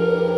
you.